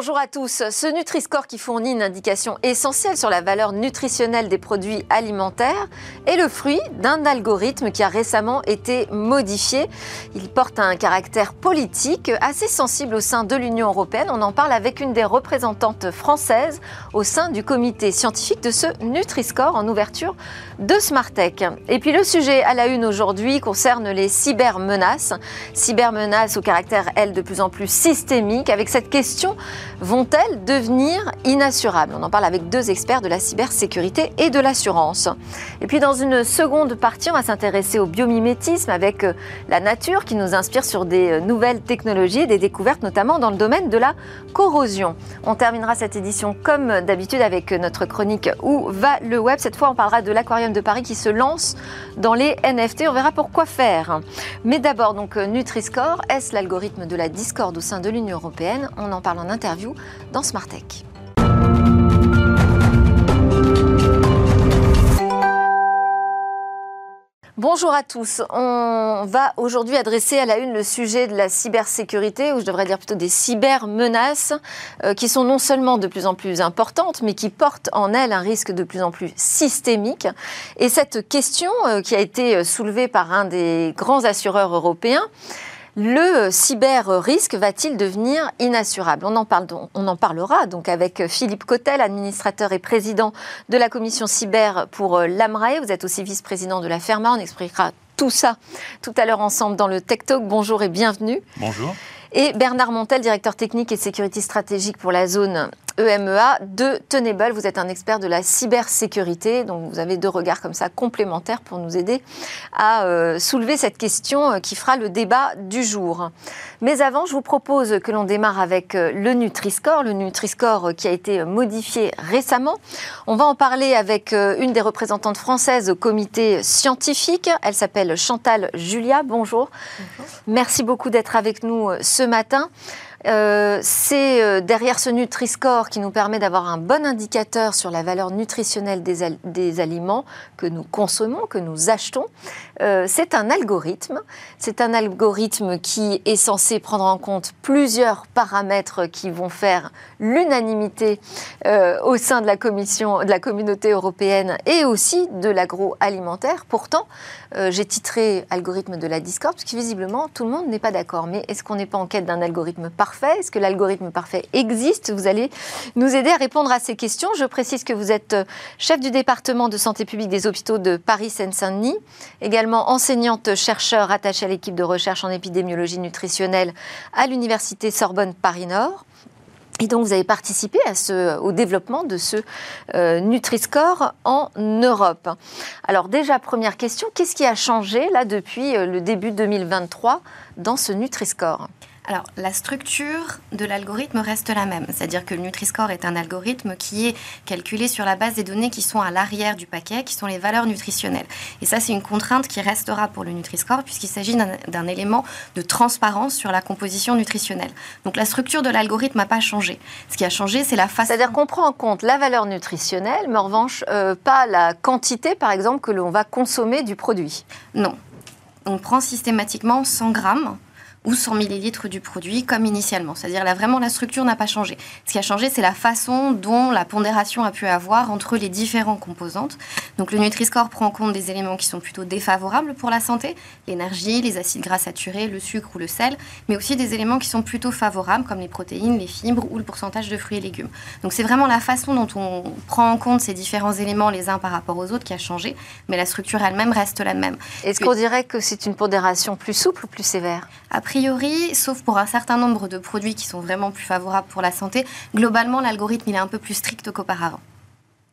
Bonjour à tous. Ce Nutri-Score qui fournit une indication essentielle sur la valeur nutritionnelle des produits alimentaires est le fruit d'un algorithme qui a récemment été modifié. Il porte un caractère politique assez sensible au sein de l'Union européenne. On en parle avec une des représentantes françaises au sein du comité scientifique de ce Nutri-Score en ouverture de Smartech. Et puis le sujet à la une aujourd'hui concerne les cybermenaces. Cybermenaces au caractère, elles, de plus en plus systémique avec cette question vont-elles devenir inassurables? On en parle avec deux experts de la cybersécurité et de l'assurance. Et puis dans une seconde partie, on va s'intéresser au biomimétisme avec euh, la nature qui nous inspire sur des euh, nouvelles technologies et des découvertes notamment dans le domaine de la corrosion. On terminera cette édition comme d'habitude avec notre chronique Où va le web? Cette fois, on parlera de l'aquarium de Paris qui se lance dans les NFT. On verra pourquoi faire. Mais d'abord, donc Nutri-Score, est-ce l'algorithme de la discorde au sein de l'Union européenne? On en parle en interview dans Smart Bonjour à tous. On va aujourd'hui adresser à la une le sujet de la cybersécurité, ou je devrais dire plutôt des cybermenaces, euh, qui sont non seulement de plus en plus importantes, mais qui portent en elles un risque de plus en plus systémique. Et cette question, euh, qui a été soulevée par un des grands assureurs européens, le cyber-risque va-t-il devenir inassurable? On en, parle on en, parlera donc avec Philippe Cotel, administrateur et président de la commission cyber pour euh, l'AMRAE. Vous êtes aussi vice-président de la FERMA. On expliquera tout ça tout à l'heure ensemble dans le Tech Talk. Bonjour et bienvenue. Bonjour. Et Bernard Montel, directeur technique et sécurité stratégique pour la zone EMEA de Tenable. Vous êtes un expert de la cybersécurité, donc vous avez deux regards comme ça complémentaires pour nous aider à euh, soulever cette question euh, qui fera le débat du jour. Mais avant, je vous propose que l'on démarre avec euh, le Nutri-Score, le Nutri-Score qui a été modifié récemment. On va en parler avec une des représentantes françaises au comité scientifique. Elle s'appelle Chantal Julia. Bonjour. Bonjour. Merci beaucoup d'être avec nous ce matin. Euh, c'est euh, derrière ce Nutri-Score qui nous permet d'avoir un bon indicateur sur la valeur nutritionnelle des, aliments que nous consommons, que nous achetons. Euh, c'est un algorithme. C'est un algorithme qui est censé prendre en compte plusieurs paramètres qui vont faire l'unanimité au sein de la commission, de la communauté européenne et aussi de l'agroalimentaire. Pourtant, j'ai titré algorithme de la discorde parce que visiblement tout le monde n'est pas d'accord. Mais est-ce qu'on n'est pas en quête d'un algorithme parfait? Est-ce que l'algorithme parfait existe? Vous allez nous aider à répondre à ces questions. Je précise que vous êtes euh, chef du département de santé publique des hôpitaux de Paris-Seine-Saint-Denis, également enseignante chercheur attachée à l'équipe de recherche en épidémiologie nutritionnelle à l'université Sorbonne Paris-Nord. Et donc, vous avez participé à ce, au développement de ce euh, Nutri-Score en Europe. Alors, déjà, première question, qu'est-ce qui a changé là depuis euh, le début 2023 dans ce Nutri-Score? Alors, la structure de l'algorithme reste la même, c'est-à-dire que le Nutri-Score est un algorithme qui est calculé sur la base des données qui sont à l'arrière du paquet, qui sont les valeurs nutritionnelles. Et ça, c'est une contrainte qui restera pour le Nutri-Score, puisqu'il s'agit d'un élément de transparence sur la composition nutritionnelle. Donc, la structure de l'algorithme n'a pas changé. Ce qui a changé, c'est la façon. C'est-à-dire qu'on prend en compte la valeur nutritionnelle, mais en revanche, euh, pas la quantité, par exemple, que l'on va consommer du produit. Non. On prend systématiquement 100 grammes ou 100 millilitres du produit comme initialement. C'est-à-dire là vraiment la structure n'a pas changé. Ce qui a changé, c'est la façon dont la pondération a pu avoir entre les différentes composantes. Donc le Nutri-Score prend en compte des éléments qui sont plutôt défavorables pour la santé, l'énergie, les acides gras saturés, le sucre ou le sel, mais aussi des éléments qui sont plutôt favorables comme les protéines, les fibres ou le pourcentage de fruits et légumes. Donc c'est vraiment la façon dont on prend en compte ces différents éléments les uns par rapport aux autres qui a changé, mais la structure elle-même reste la même. Est-ce qu'on dirait que c'est une pondération plus souple ou plus sévère? A priori, sauf pour un certain nombre de produits qui sont vraiment plus favorables pour la santé, globalement, l'algorithme il est un peu plus strict qu'auparavant.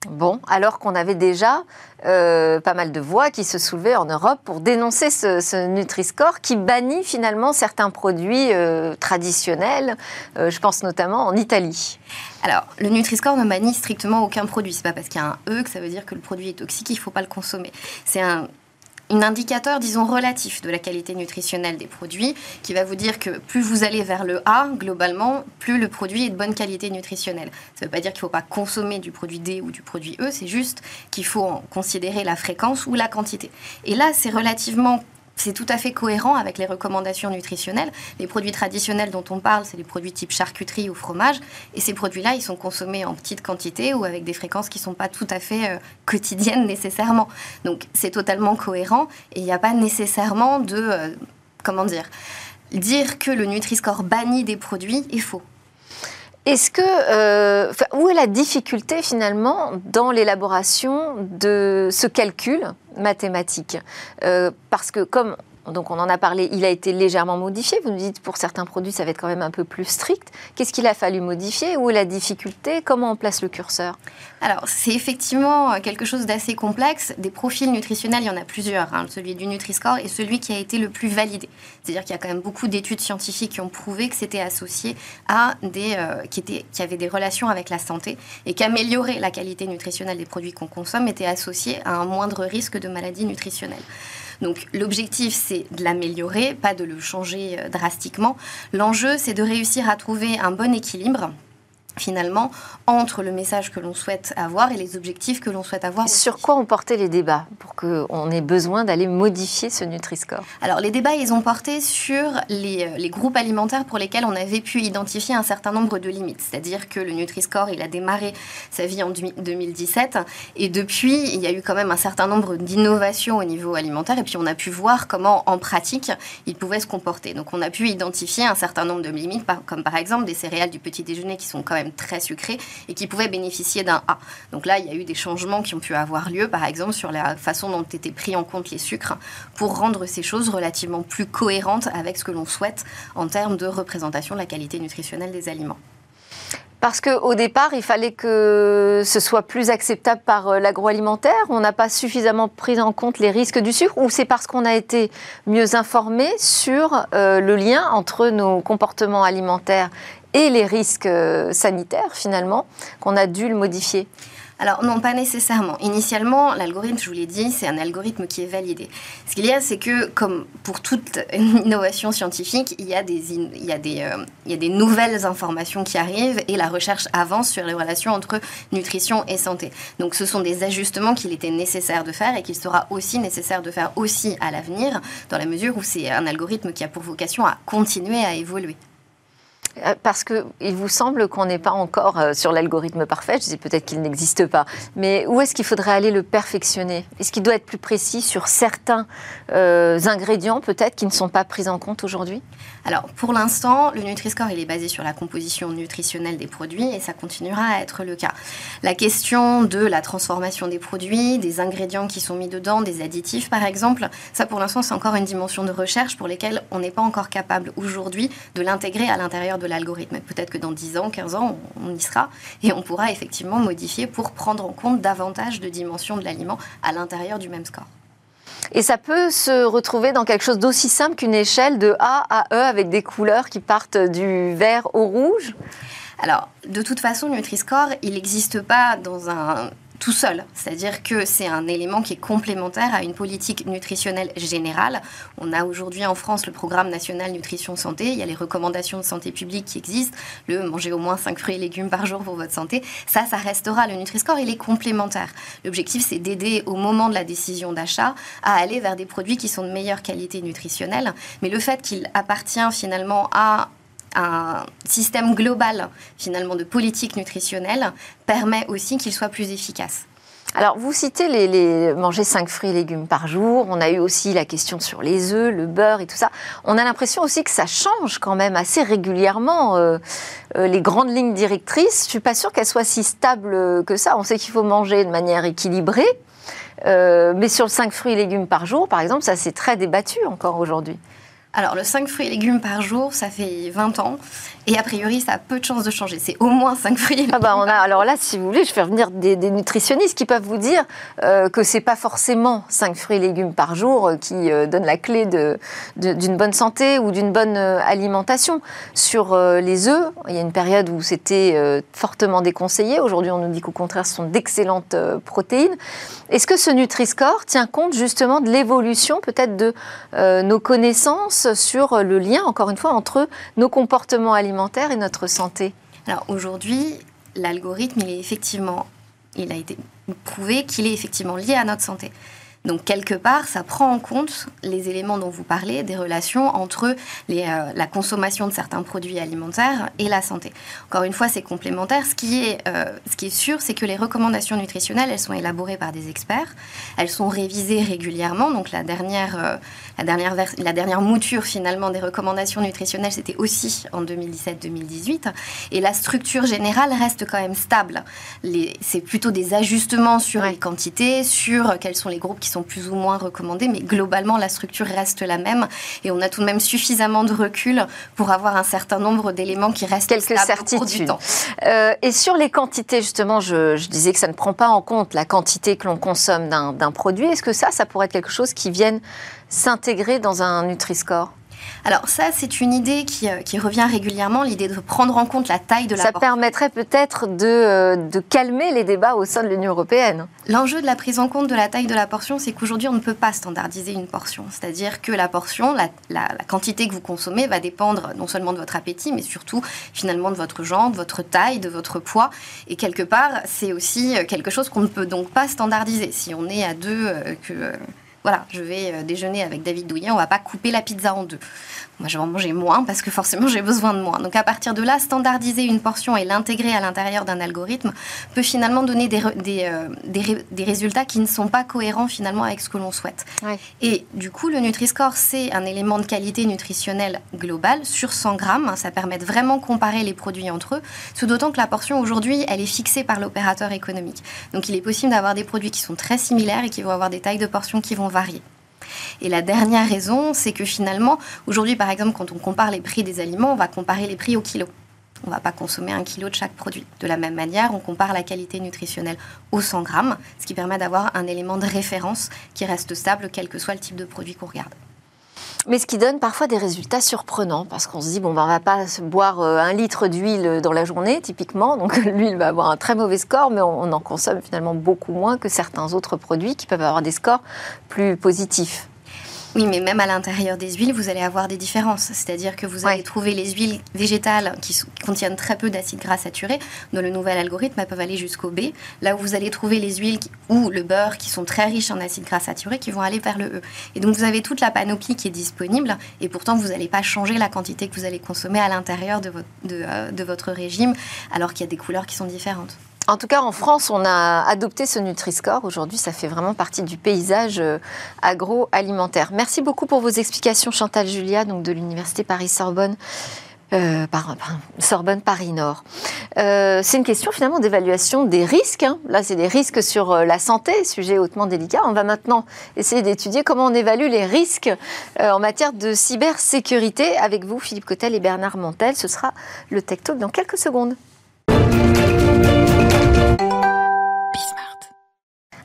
Bon, alors qu'on avait déjà euh, pas mal de voix qui se soulevaient en Europe pour dénoncer ce, Nutri-Score qui bannit finalement certains produits euh, traditionnels. Euh, je pense notamment en Italie. Alors, le Nutri-Score ne bannit strictement aucun produit. C'est pas parce qu'il y a un E que ça veut dire que le produit est toxique, il ne faut pas le consommer. C'est un un indicateur, disons, relatif de la qualité nutritionnelle des produits, qui va vous dire que plus vous allez vers le A, globalement, plus le produit est de bonne qualité nutritionnelle. Ça ne veut pas dire qu'il ne faut pas consommer du produit D ou du produit E, c'est juste qu'il faut considérer la fréquence ou la quantité. Et là, c'est relativement c'est tout à fait cohérent avec les recommandations nutritionnelles. Les produits traditionnels dont on parle, c'est les produits type charcuterie ou fromage. Et ces produits-là, ils sont consommés en petite quantité ou avec des fréquences qui ne sont pas tout à fait euh, quotidiennes nécessairement. Donc c'est totalement cohérent et il n'y a pas nécessairement de... Euh, comment dire Dire que le Nutri-Score bannit des produits est faux. Est-ce que euh, où est la difficulté finalement dans l'élaboration de ce calcul mathématique? Parce que comme donc on en a parlé, il a été légèrement modifié. Vous nous dites pour certains produits, ça va être quand même un peu plus strict. Qu'est-ce qu'il a fallu modifier? Où est la difficulté? Comment on place le curseur? Alors c'est effectivement quelque chose d'assez complexe. Des profils nutritionnels, il y en a plusieurs. Hein. celui du Nutri-Score est celui qui a été le plus validé. C'est-à-dire qu'il y a quand même beaucoup d'études scientifiques qui ont prouvé que c'était associé à des euh, qui, avaient des relations avec la santé et qu'améliorer la qualité nutritionnelle des produits qu'on consomme était associé à un moindre risque de maladie nutritionnelle. Donc l'objectif, c'est de l'améliorer, pas de le changer euh, drastiquement. L'enjeu, c'est de réussir à trouver un bon équilibre finalement entre le message que l'on souhaite avoir et les objectifs que l'on souhaite avoir. Sur quoi ont porté les débats pour qu'on ait besoin d'aller modifier ce Nutri-Score? Alors les débats, ils ont porté sur les, euh, les, groupes alimentaires pour lesquels on avait pu identifier un certain nombre de limites. C'est-à-dire que le Nutri-Score, il a démarré sa vie en 2017 et depuis, il y a eu quand même un certain nombre d'innovations au niveau alimentaire et puis on a pu voir comment en pratique il pouvait se comporter. Donc on a pu identifier un certain nombre de limites, comme par exemple des céréales du petit déjeuner qui sont quand même très sucré et qui pouvaient bénéficier d'un A. Donc là, il y a eu des changements qui ont pu avoir lieu, par exemple, sur la façon dont étaient pris en compte les sucres pour rendre ces choses relativement plus cohérentes avec ce que l'on souhaite en termes de représentation de la qualité nutritionnelle des aliments. Parce qu'au départ, il fallait que ce soit plus acceptable par euh, l'agroalimentaire. On n'a pas suffisamment pris en compte les risques du sucre ou c'est parce qu'on a été mieux informé sur euh, le lien entre nos comportements alimentaires et les risques euh, sanitaires finalement qu'on a dû le modifier alors non, pas nécessairement. Initialement, l'algorithme, je vous l'ai dit, c'est un algorithme qui est validé. Ce qu'il y a, c'est que comme pour toute innovation scientifique, il y a des, euh, il y a des nouvelles informations qui arrivent et la recherche avance sur les relations entre nutrition et santé. Donc ce sont des ajustements qu'il était nécessaire de faire et qu'il sera aussi nécessaire de faire aussi à l'avenir, dans la mesure où c'est un algorithme qui a pour vocation à continuer à évoluer. Euh, parce qu'il vous semble qu'on n'est pas encore euh, sur l'algorithme parfait, je dis peut-être qu'il n'existe pas, mais où est-ce qu'il faudrait aller le perfectionner? Est-ce qu'il doit être plus précis sur certains euh, ingrédients peut-être qui ne sont pas pris en compte aujourd'hui? Alors pour l'instant, le Nutri-Score il est basé sur la composition nutritionnelle des produits et ça continuera à être le cas. La question de la transformation des produits, des ingrédients qui sont mis dedans, des additifs par exemple, ça pour l'instant c'est encore une dimension de recherche pour lesquelles on n'est pas encore capable aujourd'hui de l'intégrer à l'intérieur de l'algorithme. Peut-être que dans 10 ans, 15 ans, on, y sera et on pourra effectivement modifier pour prendre en compte davantage de dimensions de l'aliment à l'intérieur du même score. Et ça peut se retrouver dans quelque chose d'aussi simple qu'une échelle de A à E avec des couleurs qui partent du vert au rouge. Alors, de toute façon, Nutri-Score, il n'existe pas dans un tout seul. C'est-à-dire que c'est un élément qui est complémentaire à une politique nutritionnelle générale. On a aujourd'hui en France le programme national nutrition santé. Il y a les recommandations de santé publique qui existent. Le manger au moins 5 fruits et légumes par jour pour votre santé. Ça, ça restera. Le Nutri-Score, il est complémentaire. L'objectif, c'est d'aider au moment de la décision d'achat à aller vers des produits qui sont de meilleure qualité nutritionnelle. Mais le fait qu'il appartient finalement à un système global finalement de politique nutritionnelle permet aussi qu'il soit plus efficace. Alors, vous citez les, manger 5 fruits et légumes par jour. On a eu aussi la question sur les œufs, le beurre et tout ça. On a l'impression aussi que ça change quand même assez régulièrement euh, euh, les grandes lignes directrices. Je suis pas sûre qu'elles soient si stables que ça. On sait qu'il faut manger de manière équilibrée. Euh, mais sur le 5 fruits et légumes par jour, par exemple, ça c'est très débattu encore aujourd'hui. Alors, le 5 fruits et légumes par jour, ça fait 20 ans. Et a priori, ça a peu de chances de changer. C'est au moins 5 fruits et légumes. Ah bah on a, alors là, si vous voulez, je vais venir des, nutritionnistes qui peuvent vous dire euh, que c'est pas forcément 5 fruits et légumes par jour euh, qui euh, donnent la clé d'une bonne santé ou d'une bonne euh, alimentation. Sur les œufs, il y a une période où c'était fortement déconseillé. Aujourd'hui, on nous dit qu'au contraire, ce sont d'excellentes protéines. Est-ce que ce Nutri-Score tient compte justement de l'évolution peut-être de nos connaissances sur le lien, encore une fois, entre nos comportements alimentaires et notre santé Alors aujourd'hui, l'algorithme, il est effectivement, il a été prouvé qu'il est effectivement lié à notre santé. Donc quelque part, ça prend en compte les éléments dont vous parlez, des relations entre euh, la consommation de certains produits alimentaires et la santé. Encore une fois, c'est complémentaire. Ce qui est, euh, ce qui est sûr, c'est que les recommandations nutritionnelles, elles sont élaborées par des experts, elles sont révisées régulièrement. Donc la dernière, euh, la dernière, la dernière mouture finalement des recommandations nutritionnelles, c'était aussi en 2017-2018. Et la structure générale reste quand même stable. C'est plutôt des ajustements sur les quantités, sur quels sont les groupes qui sont plus ou moins recommandés, mais globalement, la structure reste la même. Et on a tout de même suffisamment de recul pour avoir un certain nombre d'éléments qui restent Quelques certitudes. Euh, et sur les quantités, justement, je, je, disais que ça ne prend pas en compte la quantité que l'on consomme d'un produit. Est-ce que ça, ça pourrait être quelque chose qui vienne s'intégrer dans un Nutri-Score alors ça, c'est une idée qui, euh, qui, revient régulièrement, l'idée de prendre en compte la taille de la ça portion. Ça permettrait peut-être de, euh, de, calmer les débats au sein de l'Union européenne. L'enjeu de la prise en compte de la taille de la portion, c'est qu'aujourd'hui, on ne peut pas standardiser une portion. C'est-à-dire que la portion, la, la, la, quantité que vous consommez va dépendre non seulement de votre appétit, mais surtout finalement de votre genre, de votre taille, de votre poids. Et quelque part, c'est aussi euh, quelque chose qu'on ne peut donc pas standardiser. Si on est à deux, que voilà, je vais euh, déjeuner avec David Douillet, on va pas couper la pizza en deux. Moi, je vais en manger moins parce que forcément, j'ai besoin de moins. Donc, à partir de là, standardiser une portion et l'intégrer à l'intérieur d'un algorithme peut finalement donner des, des, euh, des, des, résultats qui ne sont pas cohérents finalement avec ce que l'on souhaite. Ouais. Et du coup, le Nutri-Score, c'est un élément de qualité nutritionnelle globale sur 100 grammes. Ça permet de vraiment comparer les produits entre eux. Ce d'autant que la portion aujourd'hui, elle est fixée par l'opérateur économique. Donc, il est possible d'avoir des produits qui sont très similaires et qui vont avoir des tailles de portions qui vont varier. Et la dernière raison, c'est que finalement, aujourd'hui, par exemple, quand on compare les prix des aliments, on va comparer les prix au kilo. On ne va pas consommer un kilo de chaque produit. De la même manière, on compare la qualité nutritionnelle au 100 grammes, ce qui permet d'avoir un élément de référence qui reste stable, quel que soit le type de produit qu'on regarde. Mais ce qui donne parfois des résultats surprenants, parce qu'on se dit, bon, ben, on va pas boire euh, un litre d'huile dans la journée, typiquement, donc l'huile va avoir un très mauvais score, mais on en consomme finalement beaucoup moins que certains autres produits qui peuvent avoir des scores plus positifs. Oui, mais même à l'intérieur des huiles, vous allez avoir des différences. C'est-à-dire que vous allez trouver les huiles végétales qui contiennent très peu d'acides gras saturés. Dans le nouvel algorithme, elles peuvent aller jusqu'au B. Là où vous allez trouver les huiles ou le beurre qui sont très riches en acides gras saturés qui vont aller vers le E. Et donc vous avez toute la panoplie qui est disponible et pourtant vous n'allez pas changer la quantité que vous allez consommer à l'intérieur de, votre, de, euh, de votre régime alors qu'il y a des couleurs qui sont différentes. En tout cas, en France, on a adopté ce Nutri-Score. Aujourd'hui, ça fait vraiment partie du paysage euh, agroalimentaire. Merci beaucoup pour vos explications, Chantal Julia, donc de l'Université Paris-Sorbonne. Euh, par, Sorbonne Paris Nord. Euh, c'est une question finalement d'évaluation des risques. Hein. Là, c'est des risques sur la santé, sujet hautement délicat. On va maintenant essayer d'étudier comment on évalue les risques en matière de cybersécurité avec vous, Philippe Cotel et Bernard Montel. Ce sera le Tech Talk dans quelques secondes.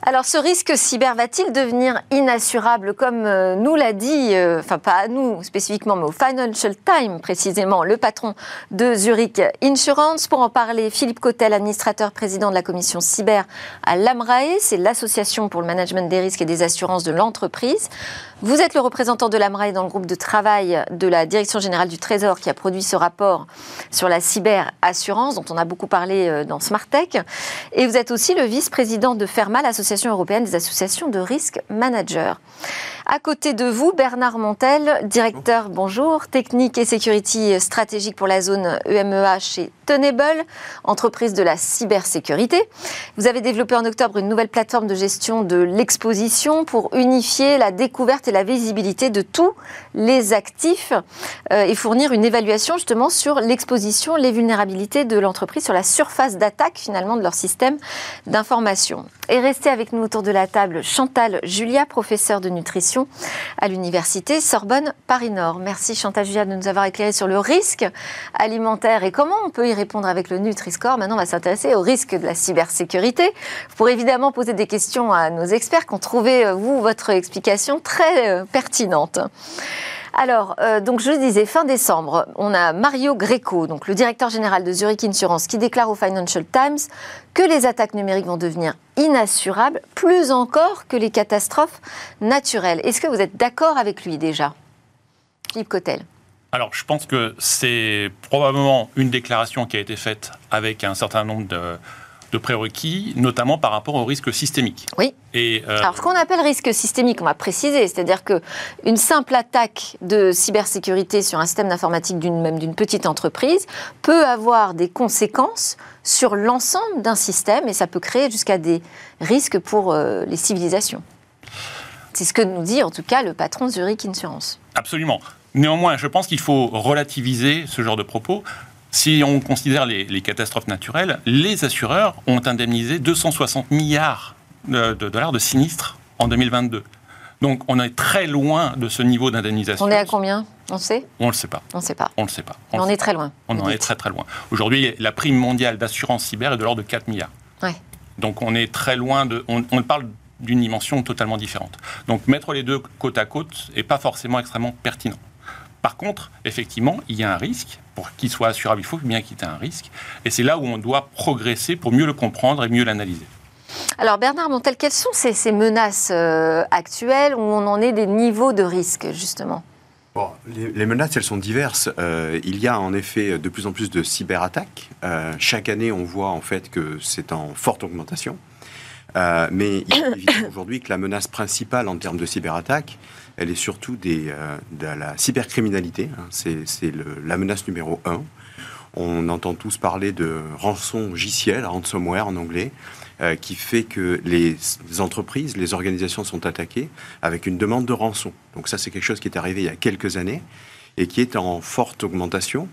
Alors, ce risque cyber va-t-il devenir inassurable, comme euh, nous l'a dit, euh, enfin pas à nous spécifiquement, mais au Financial Times précisément, le patron de Zurich Insurance. Pour en parler, Philippe Cotel, administrateur président de la commission cyber à l'AMRAE, c'est l'association pour le management des risques et des assurances de l'entreprise. Vous êtes le représentant de l'AMRAE dans le groupe de travail de la Direction générale du Trésor qui a produit ce rapport sur la cyberassurance dont on a beaucoup parlé euh, dans Smart Tech. Et vous êtes aussi le vice-président de FERMA, l'Association européenne des associations de risque managers. À côté de vous, Bernard Montel, directeur, bonjour, technique et sécurité stratégique pour la zone EMEA chez Tenable, entreprise de la cybersécurité. Vous avez développé en octobre une nouvelle plateforme de gestion de l'exposition pour unifier la découverte et la visibilité de tous les actifs euh, et fournir une évaluation justement sur l'exposition, les vulnérabilités de l'entreprise sur la surface d'attaque finalement de leur système d'information. Et restez avec nous autour de la table Chantal Julia, professeure de nutrition à l'université Sorbonne Paris Nord. Merci Chantal Julia de nous avoir éclairé sur le risque alimentaire et comment on peut y répondre avec le Nutri-Score. Maintenant, on va s'intéresser au risque de la cybersécurité. Pourrez évidemment poser des questions à nos experts qui ont trouvé, vous, votre explication très euh, pertinente. Alors, euh, donc je disais, fin décembre, on a Mario Greco, donc le directeur général de Zurich Insurance, qui déclare au Financial Times que les attaques numériques vont devenir inassurables, plus encore que les catastrophes naturelles. Est-ce que vous êtes d'accord avec lui déjà? Philippe Cotel alors, je pense que c'est probablement une déclaration qui a été faite avec un certain nombre de, de prérequis, notamment par rapport au risque systémique. Oui. Et, euh, Alors, ce qu'on appelle risque systémique, on va préciser, c'est-à-dire que une simple attaque de cybersécurité sur un système d'informatique d'une même d'une petite entreprise peut avoir des conséquences sur l'ensemble d'un système et ça peut créer jusqu'à des risques pour euh, les civilisations. C'est ce que nous dit en tout cas le patron Zurich Insurance. Absolument. Néanmoins, je pense qu'il faut relativiser ce genre de propos. Si on considère les, catastrophes naturelles, les assureurs ont indemnisé 260 milliards de, dollars de sinistres en 2022. Donc on est très loin de ce niveau d'indemnisation. On est à combien? On sait? On ne le sait pas. On ne sait pas. On le sait pas. On, est très loin. On en est très très loin. Aujourd'hui, la prime mondiale d'assurance cyber est de l'ordre de 4 milliards. Ouais. Donc on est très loin de. On, on parle d'une dimension totalement différente. Donc mettre les deux côte à côte n'est pas forcément extrêmement pertinent. Par contre, effectivement, il y a un risque. Pour qu'il soit assurable, il faut bien qu'il y ait un risque. Et c'est là où on doit progresser pour mieux le comprendre et mieux l'analyser. Alors Bernard Montel, quelles sont ces, menaces euh, actuelles où on en est des niveaux de risque, justement? Les, menaces, elles sont diverses. Euh, il y a en effet de plus en plus de cyberattaques. Euh, chaque année, on voit en fait que c'est en forte augmentation. Mais il est évident aujourd'hui que la menace principale en termes de cyberattaques, elle est surtout euh, de la cybercriminalité. Hein. C'est la menace numéro un. On entend tous parler de rançon logiciel, ransomware en anglais, euh, qui fait que les entreprises, les organisations sont attaquées avec une demande de rançon. Donc ça, c'est quelque chose qui est arrivé il y a quelques années et qui est en forte augmentation.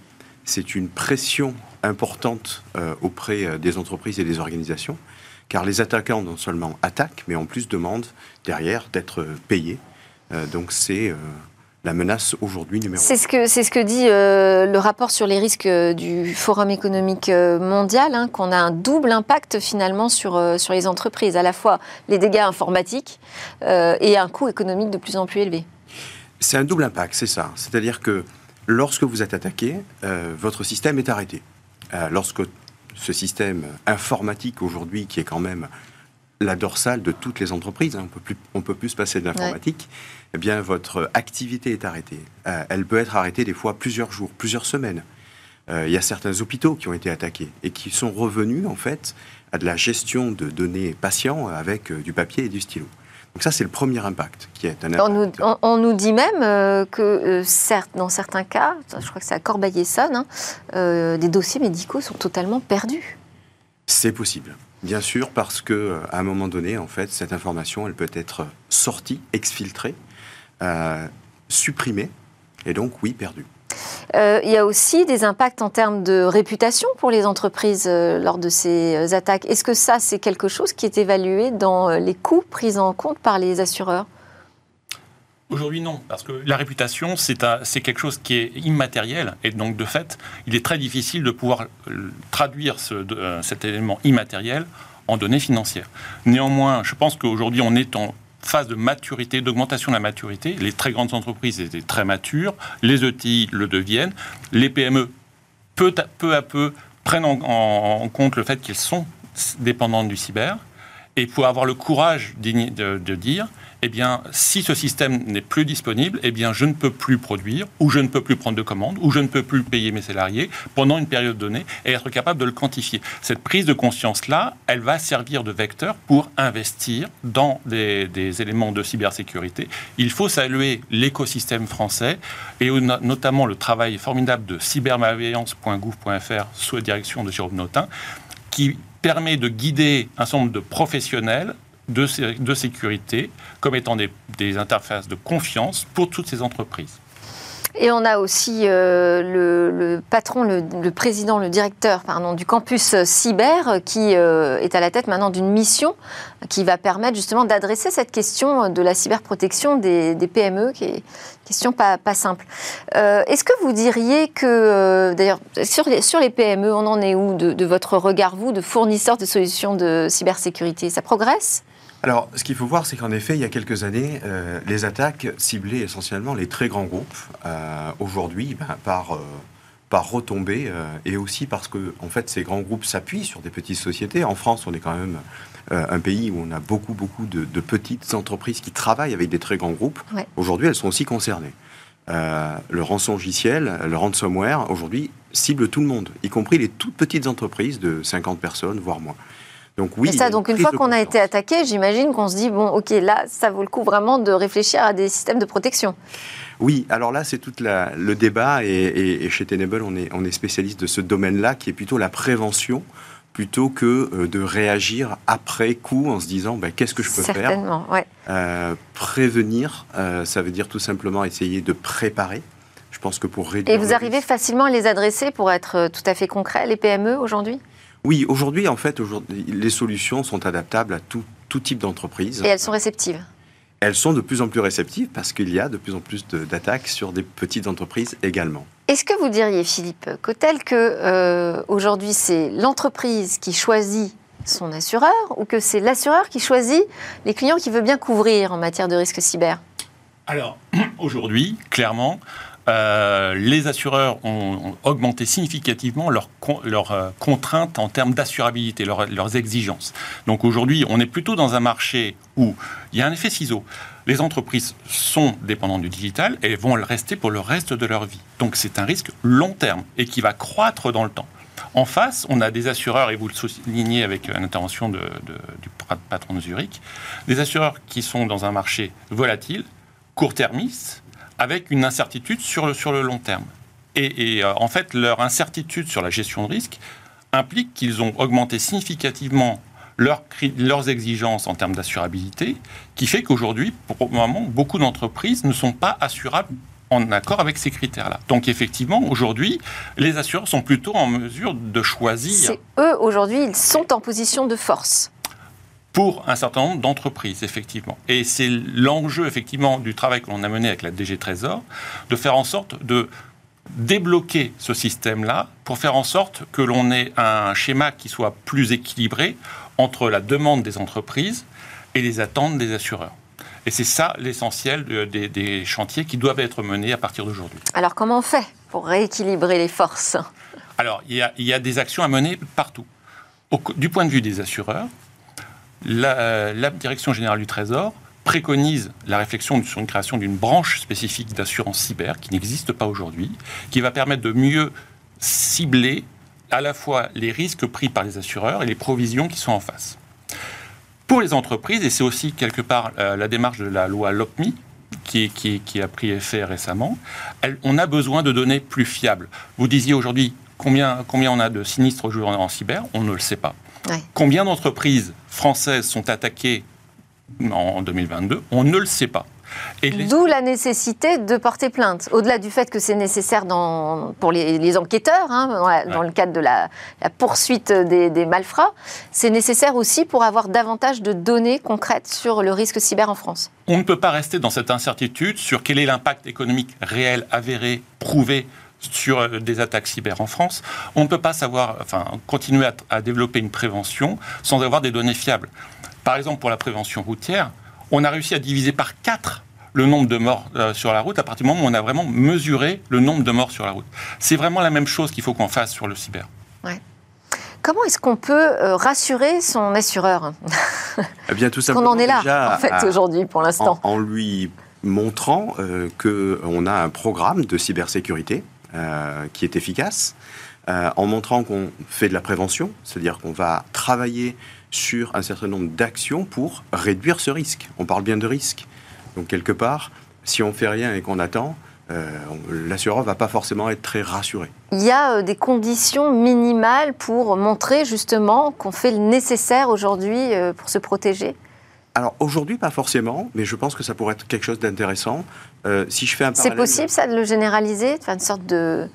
C'est une pression importante euh, auprès des entreprises et des organisations, car les attaquants non seulement attaquent, mais en plus demandent derrière d'être payés euh, donc c'est euh, la menace aujourd'hui numéro C'est ce que c'est ce que dit euh, le rapport sur les risques du Forum économique mondial, hein, qu'on a un double impact finalement sur sur les entreprises, à la fois les dégâts informatiques et un coût économique de plus en plus élevé. C'est un double impact, c'est ça. C'est-à-dire que lorsque vous êtes attaqué, votre système est arrêté. lorsque ce système informatique aujourd'hui, qui est quand même la dorsale de toutes les entreprises, hein, on peut plus, on peut plus se passer de l'informatique, eh bien votre activité est arrêtée. Euh, elle peut être arrêtée des fois plusieurs jours, plusieurs semaines. Euh, il y a certains hôpitaux qui ont été attaqués et qui sont revenus en fait à de la gestion de données patients avec euh, du papier et du stylo. Donc ça, c'est le premier impact qui est un impact. On, nous, dit même que certes, dans certains cas, je crois que c'est à Corbeil-Essonne, hein, des dossiers médicaux sont totalement perdus. C'est possible. Bien sûr, parce que à un moment donné, en fait, cette information, elle peut être sortie, exfiltrée, euh, supprimée, et donc oui, perdue. Euh, il y a aussi des impacts en termes de réputation pour les entreprises euh, lors de ces attaques. Est-ce que ça, c'est quelque chose qui est évalué dans les coûts pris en compte par les assureurs? Aujourd'hui, non, parce que la réputation, c'est quelque chose qui est immatériel, et donc de fait, il est très difficile de pouvoir euh, traduire euh, cet élément immatériel en données financières. Néanmoins, je pense qu'aujourd'hui, on est en phase de maturité, d'augmentation de la maturité. Les très grandes entreprises étaient très matures, les ETI le deviennent, les PME, peu à peu, prennent en, compte le fait qu'elles sont dépendantes du cyber, et pour avoir le courage de dire eh bien, si ce système n'est plus disponible, eh bien, je ne peux plus produire, ou je ne peux plus prendre de commandes, ou je ne peux plus payer mes salariés pendant une période donnée et être capable de le quantifier. Cette prise de conscience-là, elle va servir de vecteur pour investir dans des, éléments de cybersécurité. Il faut saluer l'écosystème français et notamment le travail formidable de cybermalveillance.gouv.fr sous la direction de Jérôme Notin qui permet de guider un certain nombre de professionnels de, sécurité comme étant des, des interfaces de confiance pour toutes ces entreprises. Et on a aussi euh, le, patron, le, président, le directeur pardon, du campus cyber qui euh, est à la tête maintenant d'une mission qui va permettre justement d'adresser cette question de la cyberprotection des, PME, qui est une question pas, simple. Euh, est-ce que vous diriez que, d'ailleurs, sur les, PME, on en est où de, de votre regard, vous, de fournisseurs de solutions de cybersécurité? Ça progresse? Alors, ce qu'il faut voir, c'est qu'en effet, il y a quelques années, euh, les attaques ciblaient essentiellement les très grands groupes. Euh, aujourd'hui, ben, par, euh, par retombée, et aussi parce que, en fait, ces grands groupes s'appuient sur des petites sociétés. En France, on est quand même un pays où on a beaucoup, beaucoup de, petites entreprises qui travaillent avec des très grands groupes. Aujourd'hui, elles sont aussi concernées. le rançon logiciel, le ransomware, aujourd'hui, cible tout le monde, y compris les toutes petites entreprises de 50 personnes, voire moins. Donc oui. Et ça, donc une fois qu'on a été attaqué, j'imagine qu'on se dit bon, ok, là, ça vaut le coup vraiment de réfléchir à des systèmes de protection. Oui, alors là, c'est tout le débat, et, et- et chez Tenable, on est, on est spécialiste de ce domaine-là, qui est plutôt la prévention, plutôt que euh, de réagir après coup en se disant ben, qu'est-ce que je peux faire? Certainement, ouais. Euh, Prévenir, euh, ça veut dire tout simplement essayer de préparer. Je pense que pour réduire. Et vous arrivez risque- facilement à les adresser pour être euh, tout à fait concret, les PME aujourd'hui? Oui, aujourd'hui, en fait, aujourd'hui, les solutions sont adaptables à tout, tout type d'entreprise. Et elles sont réceptives. Elles sont de plus en plus réceptives parce qu'il y a de plus en plus de- d'attaques sur des petites entreprises également. Est-ce que vous diriez, Philippe Cotel, que euh, aujourd'hui c'est l'entreprise qui choisit son assureur ou que c'est l'assureur qui choisit les clients qu'il veut bien couvrir en matière de risque cyber? Alors, aujourd'hui, clairement, euh, les assureurs ont, augmenté significativement leurs euh, contraintes en termes d'assurabilité, leurs, exigences. Donc aujourd'hui, on est plutôt dans un marché où il y a un effet ciseau. Les entreprises sont dépendantes du digital et vont le rester pour le reste de leur vie. Donc c'est un risque long terme et qui va croître dans le temps. En face, on a des assureurs, et vous le soulignez avec l'intervention de- de- du patron de Zurich, des assureurs qui sont dans un marché volatile, court-termiste, avec une incertitude sur le, sur le long terme. Et, euh, en fait, leur incertitude sur la gestion de risque implique qu'ils ont augmenté significativement leurs exigences en termes d'assurabilité, qui fait qu'aujourd'hui, pour le moment, beaucoup d'entreprises ne sont pas assurables en accord avec ces critères-là. Donc effectivement, aujourd'hui, les assureurs sont plutôt en mesure de choisir C'est eux aujourd'hui, ils sont en position de force. Pour un certain nombre d'entreprises, effectivement. Et c'est l'enjeu, effectivement, du travail que l'on a mené avec la DG Trésor, de faire en sorte de débloquer ce système-là pour faire en sorte que l'on ait un schéma qui soit plus équilibré entre la demande des entreprises et les attentes des assureurs. Et c'est ça l'essentiel de- des, des chantiers qui doivent être menés à partir d'aujourd'hui. Alors comment on fait pour rééquilibrer les forces? Alors, il y, a, il y a des actions à mener partout. Au du point de vue des assureurs, la, Direction générale du Trésor préconise la réflexion sur une création d'une branche spécifique d'assurance cyber qui n'existe pas aujourd'hui, qui va permettre de mieux cibler à la fois les risques pris par les assureurs et les provisions qui sont en face. Pour les entreprises, et c'est aussi quelque part euh, la démarche de la loi LOPMI, qui, a pris effet récemment, on a besoin de données plus fiables. Vous disiez aujourd'hui combien, combien on a de sinistres aujourd'hui en cyber, on ne le sait pas. Ouais. Combien d'entreprises françaises sont attaquées en 2022 On ne le sait pas. Les- D'où la nécessité de porter plainte. Au-delà du fait que c'est nécessaire dans- pour les, les enquêteurs, hein, dans, la- dans Ouais. le cadre de la, la poursuite des, des malfrats, c'est nécessaire aussi pour avoir davantage de données concrètes sur le risque cyber en France. on ne peut pas rester dans cette incertitude sur quel est l'impact économique réel, avéré, prouvé sur euh, des attaques cyber en France. On ne peut pas savoir, enfin, continuer à, à développer une prévention sans avoir des données fiables. Par exemple, pour la prévention routière, on a réussi à diviser par 4 le nombre de morts euh, sur la route à partir du moment où on a vraiment mesuré le nombre de morts sur la route. C'est vraiment la même chose qu'il faut qu'on fasse sur le cyber. Comment est-ce qu'on peut euh, rassurer son assureur? Eh bien, tout Qu'on simplement en est là, déjà en fait, à- aujourd'hui, pour l'instant. en lui montrant euh, qu'on a un programme de cybersécurité qui est efficace, euh, en montrant qu'on fait de la prévention, c'est-à-dire qu'on va travailler sur un certain nombre d'actions pour réduire ce risque. On parle bien de risque. Donc quelque part, si on fait rien et qu'on attend, euh, l'assureur va pas forcément être très rassuré. Il y a euh, des conditions minimales pour montrer justement qu'on fait le nécessaire aujourd'hui euh, pour se protéger? Alors aujourd'hui, pas forcément, mais je pense que ça pourrait être quelque chose d'intéressant. Euh, si je fais un C'est possible, ça, de le généraliser, de faire une sorte de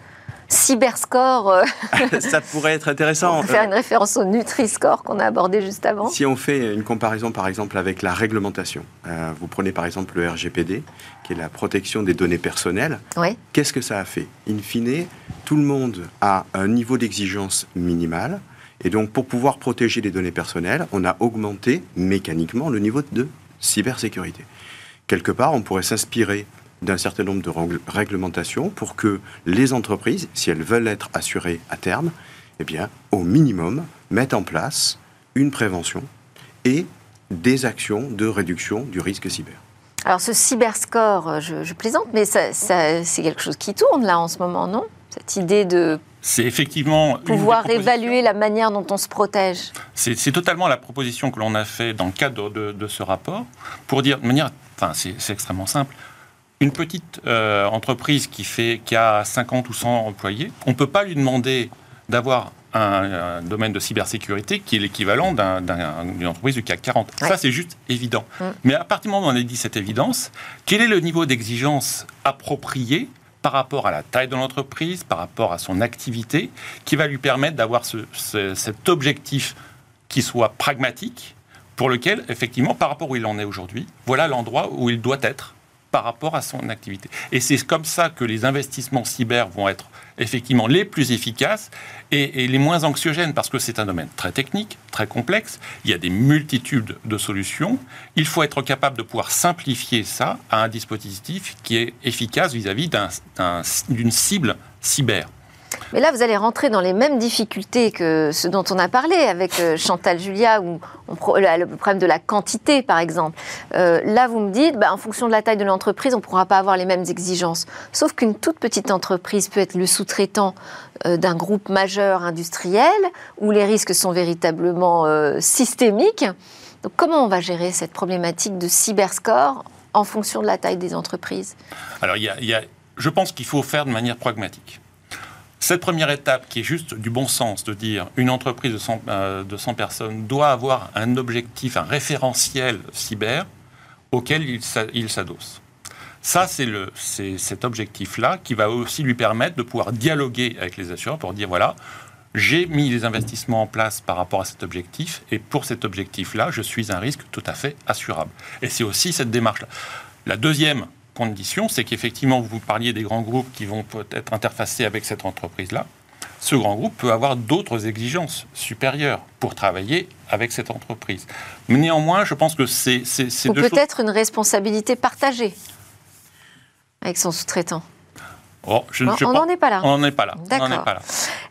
cyberscore euh, ça pourrait être intéressant. pour faire une référence au Nutri-Score qu'on a abordé juste avant. Si on fait une comparaison par exemple avec la réglementation, euh, vous prenez par exemple le RGPD, qui est la protection des données personnelles, Oui. qu'est-ce que ça a fait? In fine, tout le monde a un niveau d'exigence minimal, et donc pour pouvoir protéger les données personnelles, on a augmenté mécaniquement le niveau de cybersécurité. Quelque part, on pourrait s'inspirer d'un certain nombre de réglementations pour que les entreprises, si elles veulent être assurées à terme, eh bien, au minimum, mettent en place une prévention et des actions de réduction du risque cyber. Alors ce cyberscore, je, je plaisante, mais ça- c'est quelque chose qui tourne là en ce moment, non? Cette idée de c'est effectivement... Pouvoir évaluer la manière dont on se protège. C'est totalement la proposition que l'on a fait dans le cadre de, ce rapport, pour dire de manière... Enfin, c'est extrêmement simple. Une petite euh, entreprise qui, fait, qui a 50 ou 100 employés, on ne peut pas lui demander d'avoir un, domaine de cybersécurité qui est l'équivalent d'une entreprise du CAC 40. Ça, c'est juste évident. Mm. Mais à partir du moment où on a dit cette évidence, quel est le niveau d'exigence approprié par rapport à la taille de l'entreprise, par rapport à son activité, qui va lui permettre d'avoir cet objectif qui soit pragmatique, pour lequel, effectivement, par rapport où il en est aujourd'hui, voilà l'endroit où il doit être par rapport à son activité. Et c'est comme ça que les investissements cyber vont être effectivement les plus efficaces et, les moins anxiogènes, parce que c'est un domaine très technique, très complexe, il y a des multitudes de solutions, il faut être capable de pouvoir simplifier ça à un dispositif qui est efficace vis-à-vis d'une cible cyber. Mais là, vous allez rentrer dans les mêmes difficultés que ce dont on a parlé avec euh, Chantal Julia, ou le problème de la quantité, par exemple. Euh, là, vous me dites, bah, en fonction de la taille de l'entreprise, on ne pourra pas avoir les mêmes exigences. Sauf qu'une toute petite entreprise peut être le sous-traitant euh, d'un groupe majeur industriel, où les risques sont véritablement systémiques. Donc, comment on va gérer cette problématique de cyberscore en fonction de la taille des entreprises? Alors, je pense qu'il faut faire de manière pragmatique. Cette première étape, qui est juste du bon sens, de dire une entreprise de 100, euh, personnes doit avoir un objectif, un référentiel cyber auquel il s'adosse. Ça, c'est cet objectif-là qui va aussi lui permettre de pouvoir dialoguer avec les assureurs pour dire voilà, j'ai mis les investissements en place par rapport à cet objectif, et pour cet objectif-là, je suis un risque tout à fait assurable. Et c'est aussi cette démarche-là. La deuxième condition, c'est qu'effectivement, vous parliez des grands groupes qui vont peut-être interfacer avec cette entreprise-là. Ce grand groupe peut avoir d'autres exigences supérieures pour travailler avec cette entreprise. Mais néanmoins, je pense que c'est... Ou peut-être une responsabilité partagée avec son sous-traitant. Oh, on n'en est pas là. On n'en est pas là. D'accord.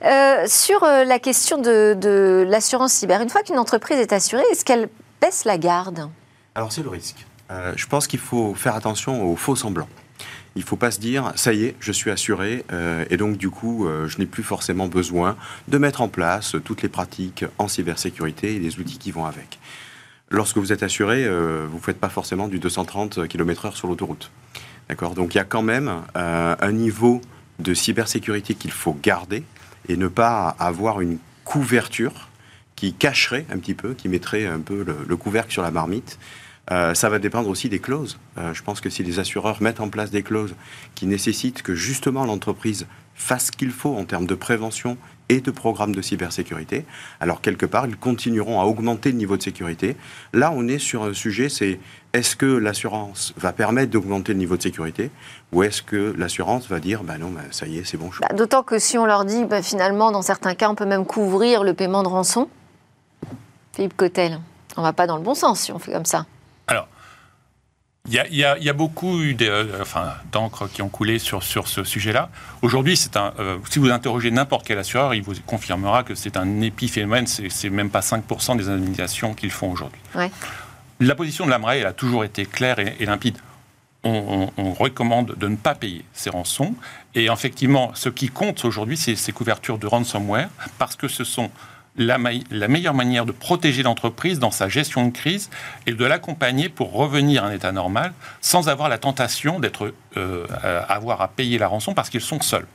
Euh, sur euh, la question de, de l'assurance cyber, une fois qu'une entreprise est assurée, est-ce qu'elle baisse la garde? Alors c'est le risque. Euh, je pense qu'il faut faire attention aux faux semblants. Il ne faut pas se dire, ça y est, je suis assuré, euh, et donc du coup, euh, je n'ai plus forcément besoin de mettre en place toutes les pratiques en cybersécurité et les outils qui vont avec. Lorsque vous êtes assuré, vous ne faites pas forcément du 230 km/h sur l'autoroute. D'accord? Donc il y a quand même un niveau de cybersécurité qu'il faut garder et ne pas avoir une couverture qui cacherait un petit peu, qui mettrait un peu le couvercle sur la marmite euh, ça va dépendre aussi des clauses. Euh, je pense que si les assureurs mettent en place des clauses qui nécessitent que justement l'entreprise fasse ce qu'il faut en termes de prévention et de programmes de cybersécurité, alors quelque part, ils continueront à augmenter le niveau de sécurité. Là, on est sur un sujet, c'est est-ce que l'assurance va permettre d'augmenter le niveau de sécurité ou est-ce que l'assurance va dire, bah non, bah, ça y est, c'est bon. Bah, D'autant que si on leur dit, bah, finalement, dans certains cas, on peut même couvrir le paiement de rançon. Philippe Cotel, on va pas dans le bon sens si on fait comme ça. Il y, a, beaucoup euh, d'encre qui ont coulé sur, sur ce sujet-là. Aujourd'hui, euh, si vous interrogez n'importe quel assureur, il vous confirmera que c'est un épiphénomène, c'est même pas 5% des indemnisations qu'ils font aujourd'hui. La position de la elle a toujours été claire et, limpide. On, recommande de ne pas payer ces rançons. Et effectivement, ce qui compte aujourd'hui, c'est ces couvertures de ransomware, parce que ce sont la, meilleure manière de protéger l'entreprise dans sa gestion de crise et de l'accompagner pour revenir à un état normal sans avoir la tentation d'être euh, avoir à payer la rançon parce qu'ils sont seuls.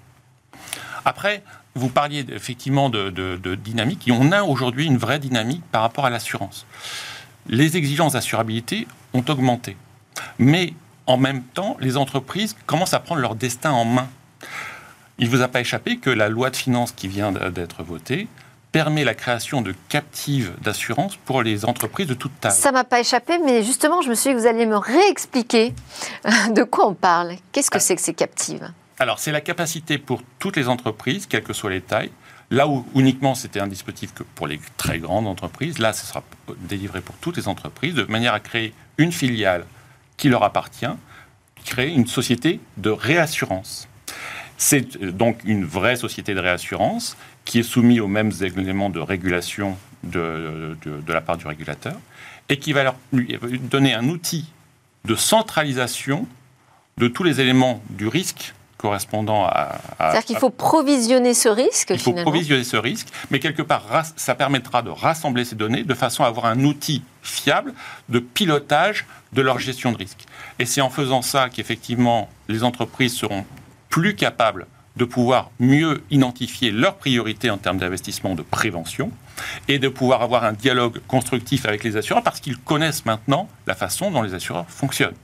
Après, vous parliez effectivement de, de dynamique et on a aujourd'hui une vraie dynamique par rapport à l'assurance. Les exigences d'assurabilité ont augmenté, mais en même temps, les entreprises commencent à prendre leur destin en main. Il ne vous a pas échappé que la loi de finances qui vient d'être votée permet la création de captives d'assurance pour les entreprises de toute taille. Ça m'a pas échappé, mais justement, je me suis dit que vous alliez me réexpliquer euh, de quoi on parle. Qu'est-ce que ah. c'est que ces captives? Alors, c'est la capacité pour toutes les entreprises, quelles que soient les tailles, Là où uniquement c'était un dispositif que pour les très grandes entreprises, là ce sera délivré pour toutes les entreprises, de manière à créer une filiale qui leur appartient, créer une société de réassurance. C'est euh, donc une vraie société de réassurance qui est soumis aux mêmes éléments de régulation de, de, la part du régulateur, et qui va leur donner un outil de centralisation de tous les éléments du risque correspondant à... C'est-à-dire qu'il faut provisionner ce risque, Il faut provisionner ce risque, mais quelque part, ça permettra de rassembler ces données de façon à avoir un outil fiable de pilotage de leur gestion de risque. Et c'est en faisant ça qu'effectivement, les entreprises seront plus capables de pouvoir mieux identifier leurs priorités en termes d'investissement de prévention et de pouvoir avoir un dialogue constructif avec les assureurs parce qu'ils connaissent maintenant la façon dont les assureurs fonctionnent.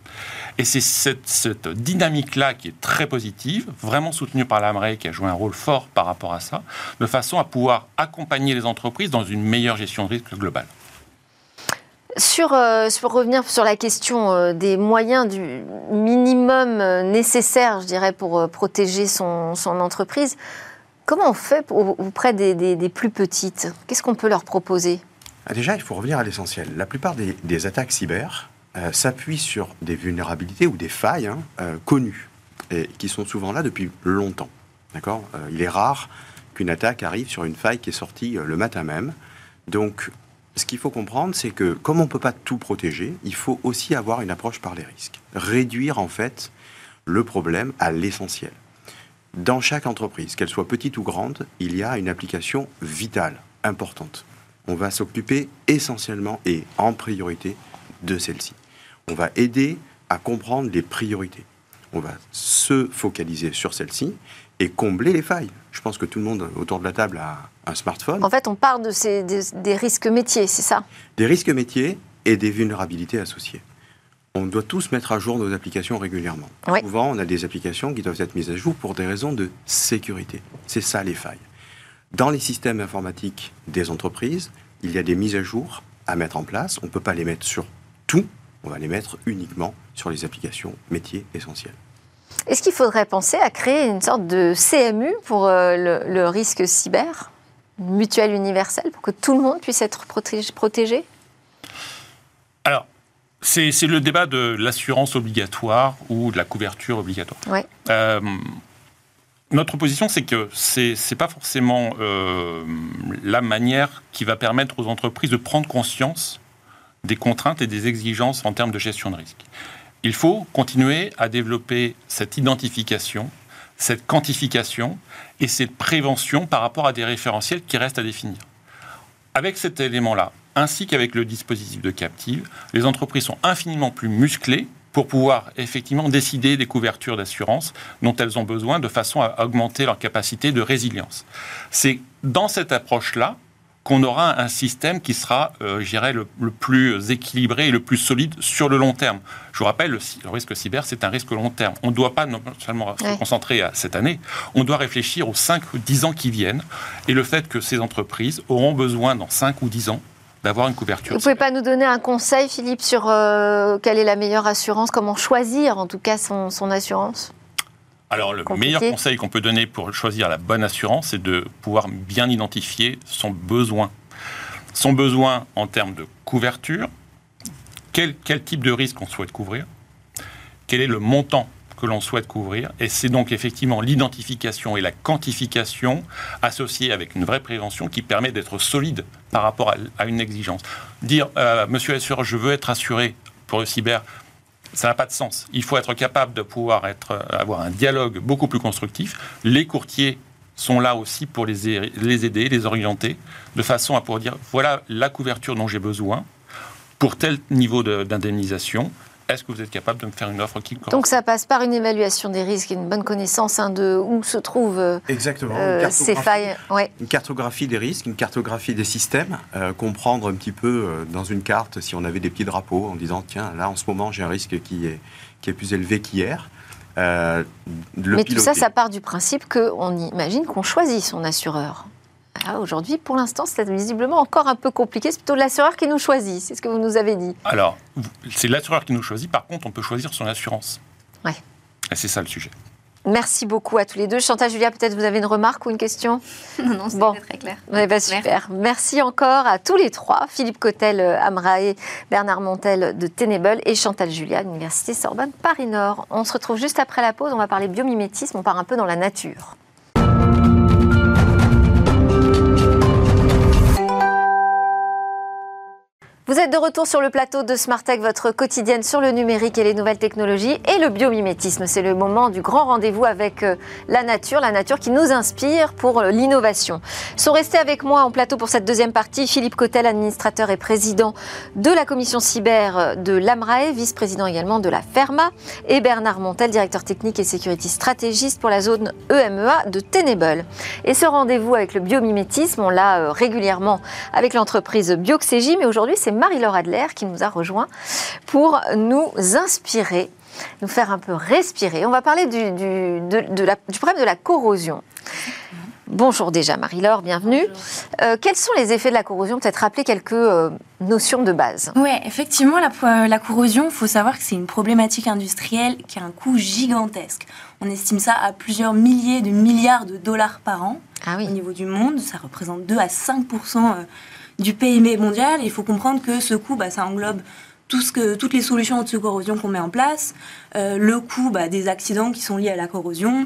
Et c'est cette, dynamique-là qui est très positive, vraiment soutenue par l'AMRE qui a joué un rôle fort par rapport à ça, de façon à pouvoir accompagner les entreprises dans une meilleure gestion de risque globale. Sur, euh, revenir sur la question euh, des moyens du minimum euh, nécessaire, je dirais, pour protéger son, entreprise, comment on fait auprès des, plus petites? Qu'est-ce qu'on peut leur proposer? Ah, Déjà, il faut revenir à l'essentiel. La plupart des, des attaques cyber s'appuient sur des vulnérabilités ou des failles hein, connues et qui sont souvent là depuis longtemps. D'accord? Il est rare qu'une attaque arrive sur une faille qui est sortie le matin même. Donc, ce qu'il faut comprendre, c'est que comme on ne peut pas tout protéger, il faut aussi avoir une approche par les risques. Réduire en fait le problème à l'essentiel. Dans chaque entreprise, qu'elle soit petite ou grande, il y a une application vitale, importante. On va s'occuper essentiellement et en priorité de celle-ci. On va aider à comprendre les priorités. On va se focaliser sur celle-ci et combler les failles. Je pense que tout le monde autour de la table a un smartphone. En fait, on parle de ces, des, risques métiers, c'est ça? Des risques métiers et des vulnérabilités associées. On doit tous mettre à jour nos applications régulièrement. Souvent, on a des applications qui doivent être mises à jour pour des raisons de sécurité. C'est ça les failles. Dans les systèmes informatiques des entreprises, il y a des mises à jour à mettre en place. On ne peut pas les mettre sur tout, on va les mettre uniquement sur les applications métiers essentiels. Est-ce qu'il faudrait penser à créer une sorte de CMU pour euh, le, risque cyber, une mutuelle universelle, pour que tout le monde puisse être protégé, Alors, c'est le débat de l'assurance obligatoire ou de la couverture obligatoire. Euh, notre position, c'est que ce n'est pas forcément euh, la manière qui va permettre aux entreprises de prendre conscience des contraintes et des exigences en termes de gestion de risque. Il faut continuer à développer cette identification, cette quantification et cette prévention par rapport à des référentiels qui restent à définir. Avec cet élément-là, ainsi qu'avec le dispositif de captive, les entreprises sont infiniment plus musclées pour pouvoir effectivement décider des couvertures d'assurance dont elles ont besoin de façon à augmenter leur capacité de résilience. C'est dans cette approche-là qu'on aura un système qui sera, euh, je dirais, le, plus équilibré et le plus solide sur le long terme. Je vous rappelle, le, risque cyber, c'est un risque long terme. On ne doit pas seulement se concentrer à cette année, on doit réfléchir aux 5 ou 10 ans qui viennent et le fait que ces entreprises auront besoin dans 5 ou 10 ans d'avoir une couverture. Vous ne pouvez pas nous donner un conseil, Philippe, sur euh, quelle est la meilleure assurance, comment choisir en tout cas son, son assurance? Alors, le meilleur conseil qu'on peut donner pour choisir la bonne assurance, c'est de pouvoir bien identifier son besoin. Son besoin en termes de couverture, quel, quel type de risque on souhaite couvrir, quel est le montant que l'on souhaite couvrir. Et c'est donc effectivement l'identification et la quantification associée avec une vraie prévention qui permet d'être solide par rapport à, une exigence. Dire, euh, monsieur l'assureur, je veux être assuré pour le cyber, ça n'a pas de sens. Il faut être capable de pouvoir être, euh, avoir un dialogue beaucoup plus constructif. Les courtiers sont là aussi pour les, les aider, les orienter, de façon à pouvoir dire voilà la couverture dont j'ai besoin pour tel niveau d'indemnisation est-ce que vous êtes capable de me faire une offre qui correspond Donc ça passe par une évaluation des risques et une bonne connaissance hein, de où se trouvent euh, Exactement. Euh, ces failles. Une cartographie des risques, une cartographie des systèmes, euh, comprendre un petit peu dans une carte si on avait des petits drapeaux en disant tiens là en ce moment j'ai un risque qui est, qui est plus élevé qu'hier. Mais tout ça, ça part du principe qu'on imagine qu'on choisit son assureur. Ah, aujourd'hui, pour l'instant, c'est visiblement encore un peu compliqué. C'est plutôt l'assureur qui nous choisit, c'est ce que vous nous avez dit. Alors, c'est l'assureur qui nous choisit. Par contre, on peut choisir son assurance. Ouais. Et c'est ça le sujet. Merci beaucoup à tous les deux. Chantal, Julia, peut-être vous avez une remarque ou une question? Non, non, c'est très clair. bah, super. Merci encore à tous les trois, Philippe Cotel, euh, Amrae, Bernard Montel de Tenable et Chantal Julia, l'Université Sorbonne Paris-Nord. On se retrouve juste après la pause, on va parler biomimétisme, on part un peu dans la nature. Vous êtes de retour sur le plateau de Smartech, votre quotidienne sur le numérique et les nouvelles technologies et le biomimétisme. C'est le moment du grand rendez-vous avec euh, la nature, la nature qui nous inspire pour euh, l'innovation. Sont restés avec moi en plateau pour cette deuxième partie Philippe Cotel, administrateur et président de la commission cyber de l'AMRAE, vice-président également de la FERMA, et Bernard Montel, directeur technique et sécurité stratégiste pour la zone EMEA de Tenable. Et ce rendez-vous avec le biomimétisme, on l'a euh, régulièrement avec l'entreprise Bioxégie, mais aujourd'hui c'est Marie-Laure Adler qui nous a rejoint pour nous inspirer, nous faire un peu respirer. On va parler du, du, problème de la corrosion. Bonjour déjà Marie-Laure, bienvenue. Euh, quels sont les effets de la corrosion? Peut-être rappeler quelques euh, notions de base. Oui, effectivement, la, la corrosion, il faut savoir que c'est une problématique industrielle qui a un coût gigantesque. On estime ça à plusieurs milliers de milliards de dollars par an ah au niveau du monde. Ça représente 2 à 5 du PIB mondial. il faut comprendre que ce coût, bah, ça englobe tout ce que, toutes les solutions anti-corrosion qu'on met en place, euh, le coût bah, des accidents qui sont liés à la corrosion,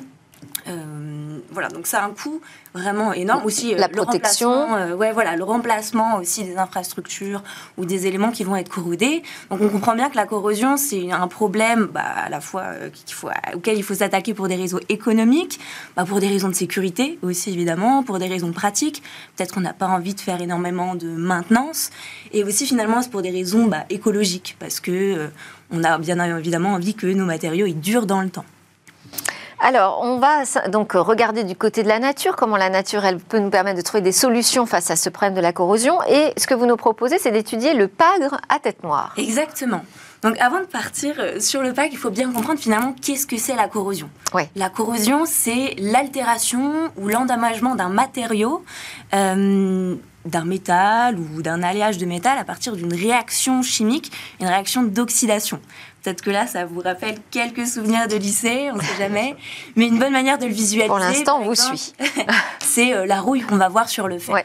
euh, voilà, donc ça a un coût vraiment énorme. Aussi, euh, la protection. Le ouais, voilà, le remplacement aussi des infrastructures ou des éléments qui vont être corrodés. Donc on comprend bien que la corrosion, c'est un problème bah, à la fois faut, auquel il faut s'attaquer pour des réseaux économiques, bah, pour des raisons de sécurité aussi évidemment, pour des raisons pratiques. Peut-être qu'on n'a pas envie de faire énormément de maintenance. Et aussi finalement, c'est pour des raisons bah, écologiques, parce que on a bien évidemment envie que nos matériaux ils durent dans le temps. Alors, on va donc regarder du côté de la nature, comment la nature, elle peut nous permettre de trouver des solutions face à ce problème de la corrosion. Et ce que vous nous proposez, c'est d'étudier le pagre à tête noire. Exactement. Donc avant de partir euh, sur le pagre, il faut bien comprendre finalement qu'est-ce que c'est la corrosion. Ouais. La corrosion, c'est l'altération ou l'endommagement d'un matériau, euh, d'un métal ou d'un alliage de métal à partir d'une réaction chimique, une réaction d'oxydation. Peut-être que là, ça vous rappelle quelques souvenirs de lycée, on ne sait jamais. Mais une bonne manière de le visualiser. Pour l'instant, on vous suit. c'est euh, la rouille qu'on va voir sur le fer.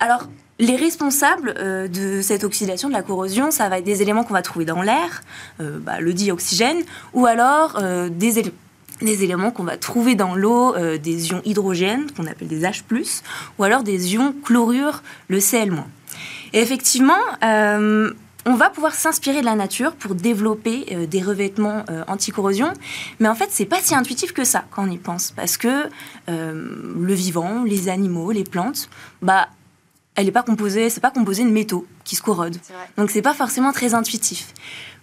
Alors, les responsables euh, de cette oxydation, de la corrosion, ça va être des éléments qu'on va trouver dans l'air, euh, bah, le dioxygène, ou alors des, des éléments qu'on va trouver dans l'eau, des ions hydrogène, qu'on appelle des H+, ou alors des ions chlorure, le Cl-. Et effectivement, on va pouvoir s'inspirer de la nature pour développer euh, des revêtements euh, anti-corrosion, mais en fait, c'est pas si intuitif que ça quand on y pense, parce que euh, le vivant, les animaux, les plantes, bah, elle n'est pas composée, c'est pas composé de métaux qui se corrodent. Donc c'est pas forcément très intuitif.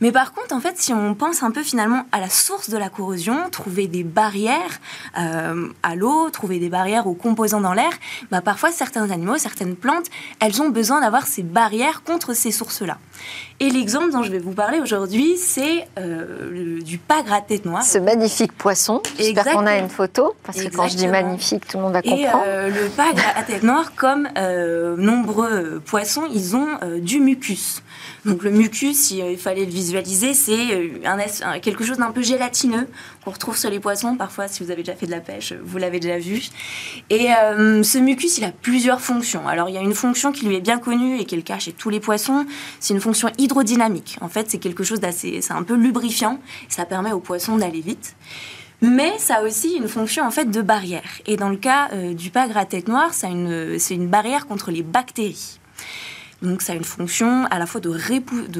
Mais par contre, en fait, si on pense un peu finalement à la source de la corrosion, trouver des barrières euh, à l'eau, trouver des barrières aux composants dans l'air, bah parfois certains animaux, certaines plantes, elles ont besoin d'avoir ces barrières contre ces sources-là. Et l'exemple dont je vais vous parler aujourd'hui, c'est euh, du pagre à tête noire. Ce magnifique poisson. J'espère qu'on a une photo, parce que quand je dis magnifique, tout le monde va comprendre. Et euh, le pagre à tête noire, comme nombreux poissons, ils ont du mucus. Donc le mucus, il fallait le visualiser, c'est euh, quelque chose d'un peu gélatineux qu'on retrouve sur les poissons. Parfois, si vous avez déjà fait de la pêche, vous l'avez déjà vu. Et euh, ce mucus, il a plusieurs fonctions. Alors il y a une fonction qui lui est bien connue et qui est le cas chez tous les poissons. C'est une fonction hydrodynamique. En fait, c'est quelque chose d'assez, c'est un peu lubrifiant. Ça permet aux poissons d'aller vite. Mais ça a aussi une fonction en fait de barrière. Et dans le cas euh, du pagre à tête noire, c'est une barrière contre les bactéries. Donc ça a une fonction à la fois de,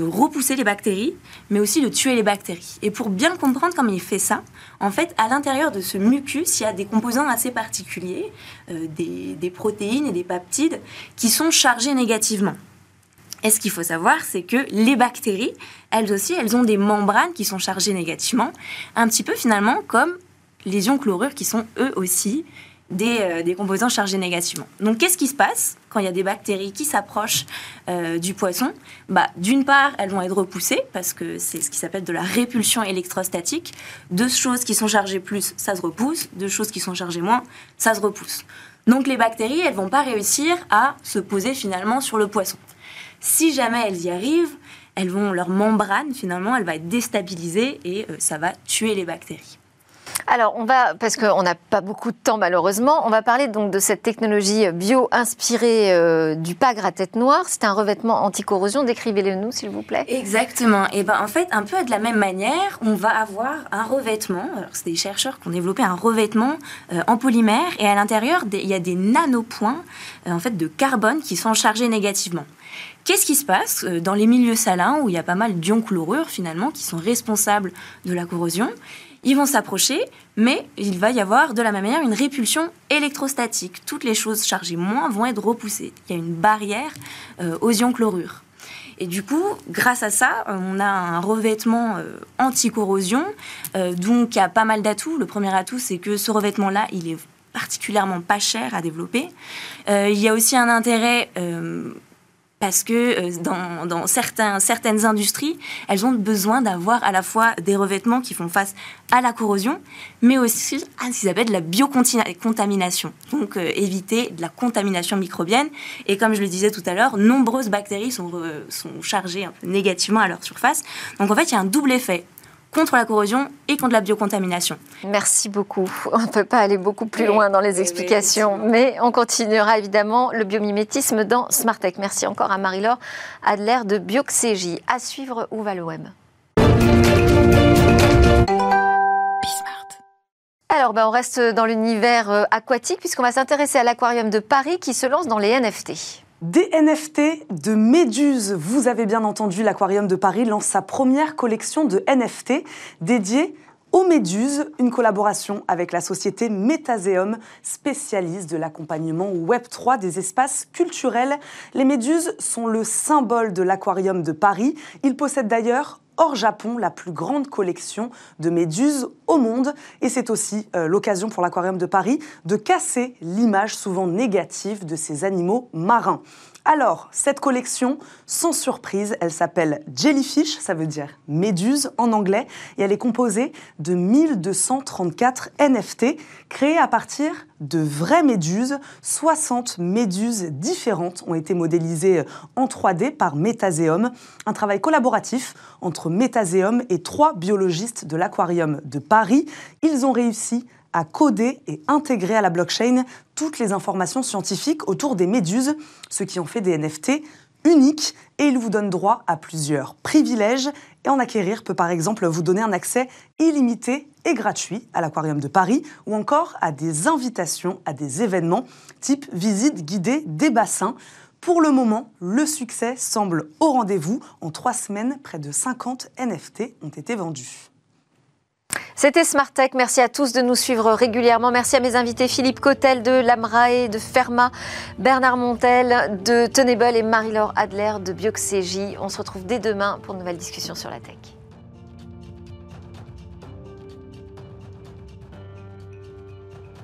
repousser les bactéries, mais aussi de tuer les bactéries. Et pour bien comprendre comment il fait ça, en fait, à l'intérieur de ce mucus, il y a des composants assez particuliers, euh, des, des, protéines et des peptides, qui sont chargés négativement. Et ce qu'il faut savoir, c'est que les bactéries, elles aussi, elles ont des membranes qui sont chargées négativement, un petit peu finalement comme les ions chlorures qui sont eux aussi euh, des, composants chargés négativement. Donc qu'est-ce qui se passe quand il y a des bactéries qui s'approchent euh, du poisson? Bah, D'une part, elles vont être repoussées parce que c'est ce qui s'appelle de la répulsion électrostatique. Deux choses qui sont chargées plus, ça se repousse. Deux choses qui sont chargées moins, ça se repousse. Donc les bactéries, elles vont pas réussir à se poser finalement sur le poisson. Si jamais elles y arrivent, elles vont leur membrane finalement, elle va être déstabilisée et euh, ça va tuer les bactéries. Alors, on va, parce qu'on n'a pas beaucoup de temps malheureusement, on va parler donc de cette technologie bio inspirée euh, du pagre à tête noire. C'est un revêtement anti-corrosion. Décrivez-le nous, s'il vous plaît. Exactement. Et ben en fait, un peu de la même manière, on va avoir un revêtement. Alors, c'est des chercheurs qui ont développé un revêtement euh, en polymère et à l'intérieur, il y a des nanopoints euh, en fait de carbone qui sont chargés négativement. Qu'est-ce qui se passe dans les milieux salins où il y a pas mal d'ions chlorure finalement qui sont responsables de la corrosion? Ils vont s'approcher, mais il va y avoir de la même manière une répulsion électrostatique. Toutes les choses chargées moins vont être repoussées. Il y a une barrière euh, aux ions chlorure. Et du coup, grâce à ça, on a un revêtement euh, anti-corrosion, euh, donc il y a pas mal d'atouts. Le premier atout, c'est que ce revêtement-là, il est particulièrement pas cher à développer. il y a aussi un intérêt parce que euh, dans, certains, certaines industries, elles ont besoin d'avoir à la fois des revêtements qui font face à la corrosion, mais aussi à ce qu'ils appellent la biocontamination. Donc euh, éviter de la contamination microbienne. Et comme je le disais tout à l'heure, nombreuses bactéries sont, sont chargées un peu négativement à leur surface. Donc en fait, il y a un double effet contre la corrosion et contre la biocontamination. Merci beaucoup. On ne peut pas aller beaucoup plus loin dans les explications, mais on continuera évidemment le biomimétisme dans Smartech. Merci encore à Marie-Laure Adler de Bioxégie. À suivre, où va le web? Alors, ben, on reste dans l'univers euh, aquatique puisqu'on va s'intéresser à l'aquarium de Paris qui se lance dans les NFT. Des NFT de méduses. Vous avez bien entendu, l'Aquarium de Paris lance sa première collection de NFT dédiée aux méduses, une collaboration avec la société Metaseum, spécialiste de l'accompagnement Web3 des espaces culturels. Les méduses sont le symbole de l'Aquarium de Paris. Ils possèdent d'ailleurs hors Japon la plus grande collection de méduses au monde. Et c'est aussi euh, l'occasion pour l'Aquarium de Paris de casser l'image souvent négative de ces animaux marins. Alors, cette collection, sans surprise, elle s'appelle Jellyfish, ça veut dire méduse en anglais, et elle est composée de 1234 NFT créés à partir de vraies méduses. 60 méduses différentes ont été modélisées en 3D par Metaseum, un travail collaboratif entre Metaseum et trois biologistes de l'aquarium de Paris. Ils ont réussi à coder et intégrer à la blockchain toutes les informations scientifiques autour des méduses, ce qui en fait des NFT uniques et il vous donne droit à plusieurs privilèges et en acquérir peut par exemple vous donner un accès illimité et gratuit à l'aquarium de Paris ou encore à des invitations à des événements type visite guidée des bassins. Pour le moment, le succès semble au rendez-vous. En trois semaines, près de 50 NFT ont été vendus. C'était Smart Tech. Merci à tous de nous suivre régulièrement. Merci à mes invités Philippe Cotel de l'Amrae, de Ferma, Bernard Montel de Tenable et Marie-Laure Adler de Bioxégie. On se retrouve dès demain pour une nouvelle discussion sur la tech.